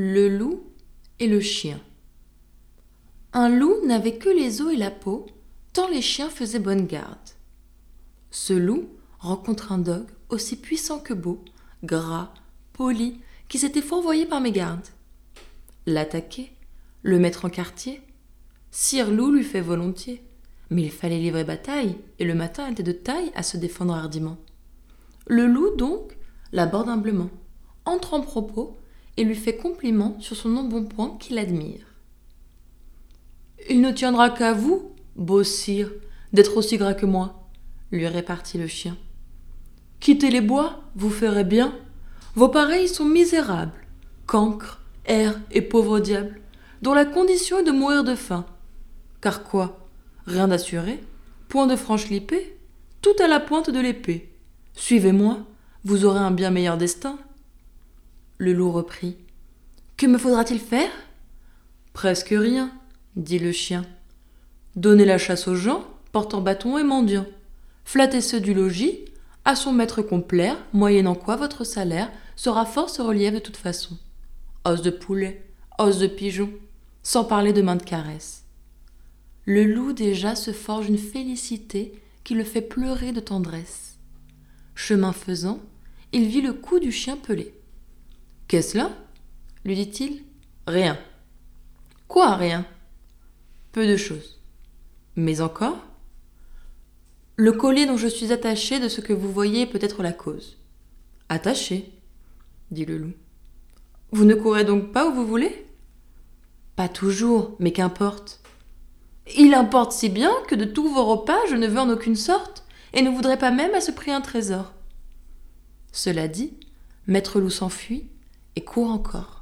Le loup et le chien. Un loup n'avait que les os et la peau, tant les chiens faisaient bonne garde. Ce loup rencontre un dogue aussi puissant que beau, gras, poli, qui s'était fourvoyé par mes gardes. L'attaquer, le mettre en quartier, Sire Loup lui fait volontiers, mais il fallait livrer bataille, et le matin était de taille à se défendre hardiment. Le loup, donc, l'aborde humblement, entre en propos et lui fait compliment sur son embonpoint qu'il admire. Il ne tiendra qu'à vous, beau sire, d'être aussi gras que moi, lui répartit le chien. Quittez les bois, vous ferez bien. Vos pareils sont misérables, cancres, airs et pauvres diables, dont la condition est de mourir de faim. Car quoi? Rien d'assuré Point de franche lipée Tout à la pointe de l'épée. Suivez-moi, vous aurez un bien meilleur destin. Le loup reprit. Que me faudra-t-il faire? Presque rien, dit le chien. Donner la chasse aux gens, portant bâton et mendiant. Flatter ceux du logis, à son maître complaire, moyennant quoi votre salaire sera fort ce relief de toute façon. Os de poulet, os de pigeon, sans parler de main de caresse. Le loup déjà se forge une félicité qui le fait pleurer de tendresse. Chemin faisant, il vit le cou du chien pelé. Qu'est-ce là? lui dit-il. Rien. Quoi, rien? Peu de choses. Mais encore? Le collier dont je suis attaché de ce que vous voyez peut être la cause. Attaché dit le loup. Vous ne courez donc pas où vous voulez? Pas toujours, mais qu'importe. Il importe si bien que de tous vos repas je ne veux en aucune sorte, et ne voudrais pas même à ce prix un trésor. Cela dit, Maître Loup s'enfuit et court encore.